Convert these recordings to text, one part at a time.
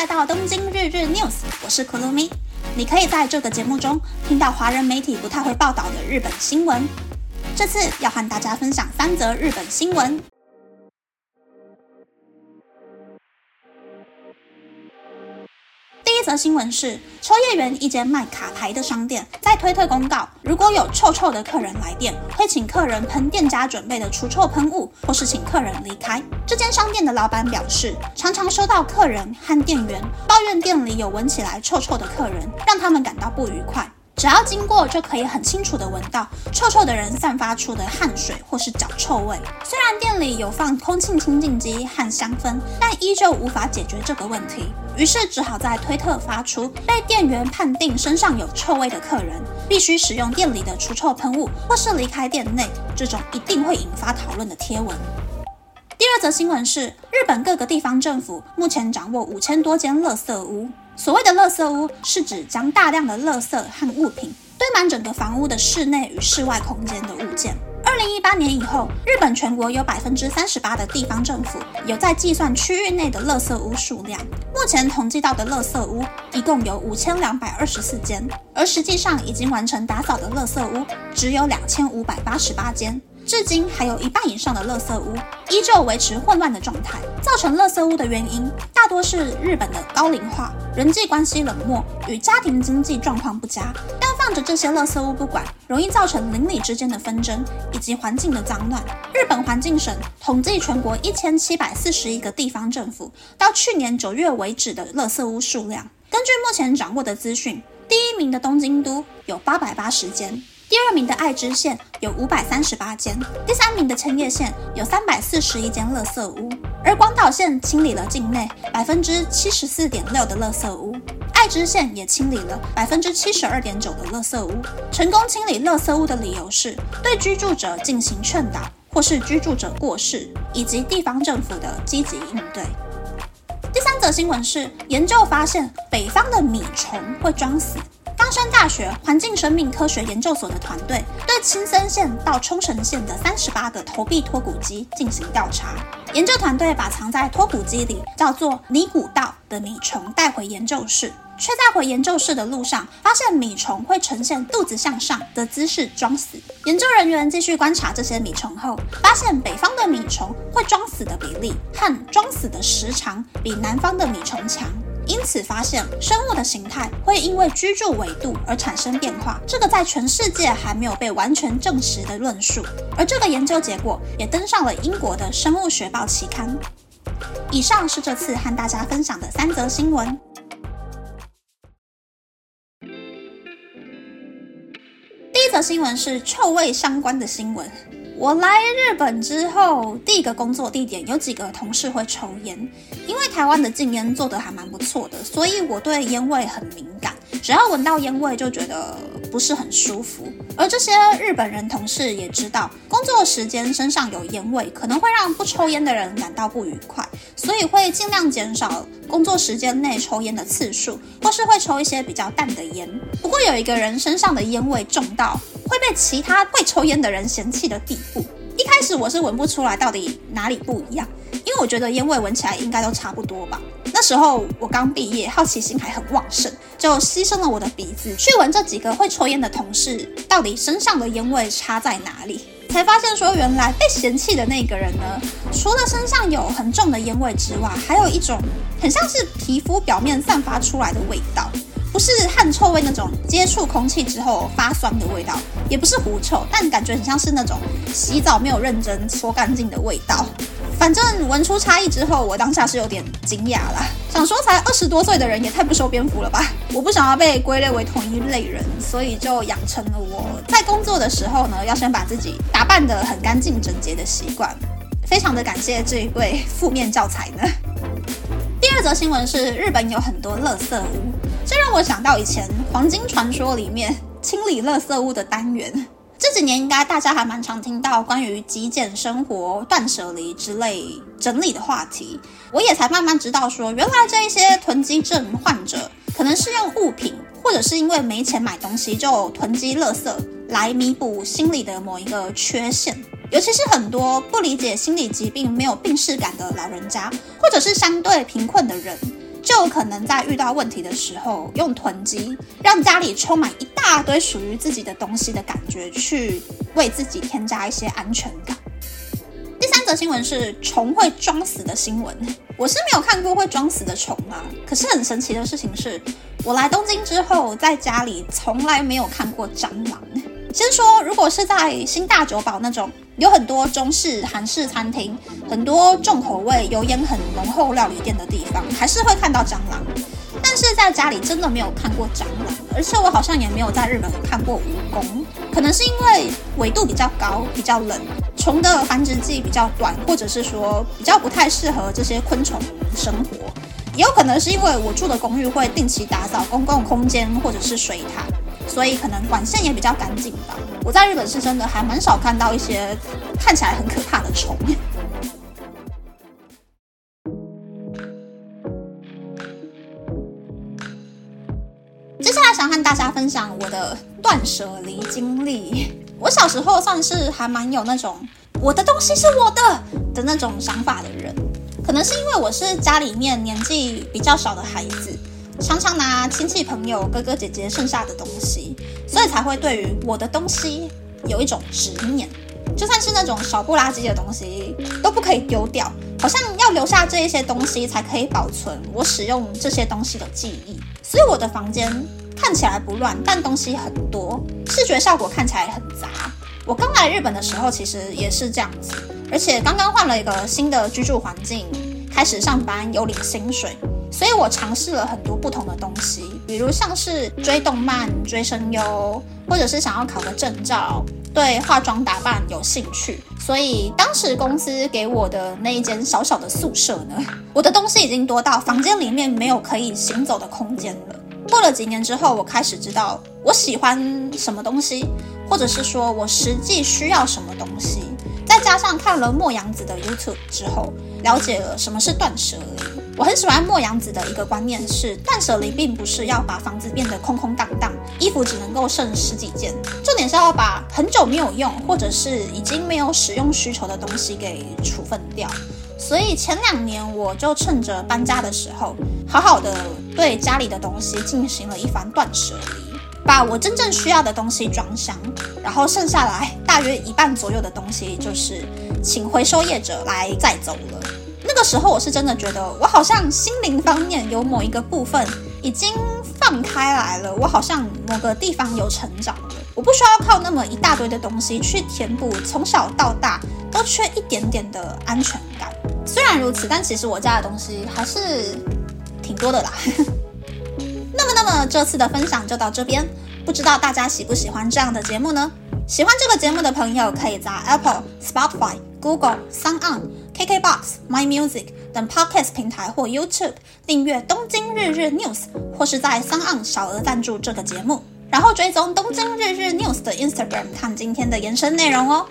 来到东京日日 News，我是 Kulumi，。你可以在这个节目中听到华人媒体不太会报道的日本新闻。这次要和大家分享三则日本新闻。一则新闻是，秋叶原一间卖卡牌的商店在推特公告，如果有臭臭的客人来店，会请客人喷店家准备的除臭喷雾，或是请客人离开。这间商店的老板表示，常常收到客人和店员抱怨店里有闻起来臭臭的客人，让他们感到不愉快。只要经过，就可以很清楚地闻到臭臭的人散发出的汗水或是脚臭味。虽然店里有放空气清净机和香氛，但依旧无法解决这个问题。于是只好在推特发出被店员判定身上有臭味的客人，必须使用店里的除臭喷雾，或是离开店内。这种一定会引发讨论的贴文。第二则新闻是，日本各个地方政府目前掌握五千多间垃圾屋。所谓的垃圾屋，是指将大量的垃圾和物品堆满整个房屋的室内与室外空间的物件。二零一八年以后，日本全国有百分之三十八的地方政府有在计算区域内的垃圾屋数量。目前统计到的垃圾屋一共有五千两百二十四间，而实际上已经完成打扫的垃圾屋只有两千五百八十八间。至今还有一半以上的垃圾屋依旧维持混乱的状态。造成垃圾屋的原因大多是日本的高龄化、人际关系冷漠与家庭经济状况不佳。但放着这些垃圾屋不管，容易造成邻里之间的纷争以及环境的脏乱。日本环境省统计全国一千七百四十一个地方政府到去年九月为止的垃圾屋数量。根据目前掌握的资讯，第一名的东京都有八百八十间。第二名的爱知县有五百三十八间，第三名的千叶县有三百四十一间垃圾屋，而广岛县清理了境内百分之七十四点六的垃圾屋，爱知县也清理了百分之七十二点九的垃圾屋。成功清理垃圾屋的理由是对居住者进行劝导，或是居住者过世，以及地方政府的积极应对。第三则新闻是，研究发现北方的米虫会装死。冈山大学环境生命科学研究所的团队对青森县到冲绳县的三十八个投币脱骨机进行调查。研究团队把藏在脱骨机里叫做尼古道的米虫带回研究室，却在回研究室的路上发现米虫会呈现肚子向上的姿势装死。研究人员继续观察这些米虫后，发现北方的米虫会装死的比例和装死的时长比南方的米虫强。因此，发现生物的形态会因为居住纬度而产生变化，这个在全世界还没有被完全证实的论述。而这个研究结果也登上了英国的《生物学报》期刊。以上是这次和大家分享的三则新闻。第一则新闻是臭味相关的新闻。我来日本之后，第一个工作地点有几个同事会抽烟，因为台湾的禁烟做得还蛮不错的，所以我对烟味很敏感，只要闻到烟味就觉得不是很舒服。而这些日本人同事也知道，工作时间身上有烟味可能会让不抽烟的人感到不愉快，所以会尽量减少工作时间内抽烟的次数，或是会抽一些比较淡的烟。不过有一个人身上的烟味重到。会被其他会抽烟的人嫌弃的地步。一开始我是闻不出来到底哪里不一样，因为我觉得烟味闻起来应该都差不多吧。那时候我刚毕业，好奇心还很旺盛，就牺牲了我的鼻子去闻这几个会抽烟的同事到底身上的烟味差在哪里，才发现说原来被嫌弃的那个人呢，除了身上有很重的烟味之外，还有一种很像是皮肤表面散发出来的味道。不是汗臭味那种接触空气之后发酸的味道，也不是狐臭，但感觉很像是那种洗澡没有认真搓干净的味道。反正闻出差异之后，我当下是有点惊讶啦，想说才二十多岁的人也太不修边幅了吧！我不想要被归类为同一类人，所以就养成了我在工作的时候呢，要先把自己打扮得很干净整洁的习惯。非常的感谢这一位负面教材呢。第二则新闻是日本有很多垃圾屋。这让我想到以前《黄金传说》里面清理垃圾物的单元。这几年应该大家还蛮常听到关于极简生活、断舍离之类整理的话题。我也才慢慢知道说，原来这一些囤积症患者可能是用物品，或者是因为没钱买东西就囤积垃圾来弥补心理的某一个缺陷。尤其是很多不理解心理疾病、没有病视感的老人家，或者是相对贫困的人。就有可能在遇到问题的时候用囤积，让家里充满一大堆属于自己的东西的感觉，去为自己添加一些安全感。第三则新闻是虫会装死的新闻，我是没有看过会装死的虫啊。可是很神奇的事情是，我来东京之后，在家里从来没有看过蟑螂。先说，如果是在新大久保那种有很多中式、韩式餐厅，很多重口味、油烟很浓厚料理店的地方，还是会看到蟑螂。但是在家里真的没有看过蟑螂，而且我好像也没有在日本看过蜈蚣，可能是因为纬度比较高，比较冷，虫的繁殖季比较短，或者是说比较不太适合这些昆虫生活，也有可能是因为我住的公寓会定期打扫公共空间或者是水塔，所以可能管线也比较干净吧。我在日本是真的还蛮少看到一些看起来很可怕的虫。接下来想和大家分享我的断舍离经历。我小时候算是还蛮有那种我的东西是我的的那种想法的人，可能是因为我是家里面年纪比较小的孩子，常常拿亲戚朋友哥哥姐姐剩下的东西，所以才会对于我的东西有一种执念。就算是那种少不拉几的东西都不可以丢掉，好像要留下这一些东西才可以保存我使用这些东西的记忆。所以我的房间看起来不乱，但东西很多，视觉效果看起来很杂。我刚来日本的时候其实也是这样子，而且刚刚换了一个新的居住环境，开始上班有领薪水，所以我尝试了很多不同的东西，比如像是追动漫、追声优，或者是想要考个证照。对化妆打扮有兴趣，所以当时公司给我的那一间小小的宿舍呢，我的东西已经多到房间里面没有可以行走的空间了。过了几年之后，我开始知道我喜欢什么东西，或者是说我实际需要什么东西。再加上看了莫阳子的 YouTube 之后，了解了什么是断舍离。我很喜欢莫阳子的一个观念是，断舍离并不是要把房子变得空空荡荡，衣服只能够剩十几件，重点是要把很久没有用或者是已经没有使用需求的东西给处分掉。所以前两年我就趁着搬家的时候，好好的对家里的东西进行了一番断舍离。把我真正需要的东西装箱，然后剩下来大约一半左右的东西，就是请回收业者来载走了。那个时候我是真的觉得，我好像心灵方面有某一个部分已经放开来了，我好像某个地方有成长了。我不需要靠那么一大堆的东西去填补从小到大都缺一点点的安全感。虽然如此，但其实我家的东西还是挺多的啦。那么，那么这次的分享就到这边。不知道大家喜不喜欢这样的节目呢？喜欢这个节目的朋友，可以在 Apple、Spotify、Google、Sound On、KKBox、My Music 等 Podcast 平台或 YouTube 订阅《东京日日 News》，或是在 Sound On 小额赞助这个节目，然后追踪《东京日日 News》的 Instagram 看今天的延伸内容哦。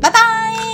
拜拜。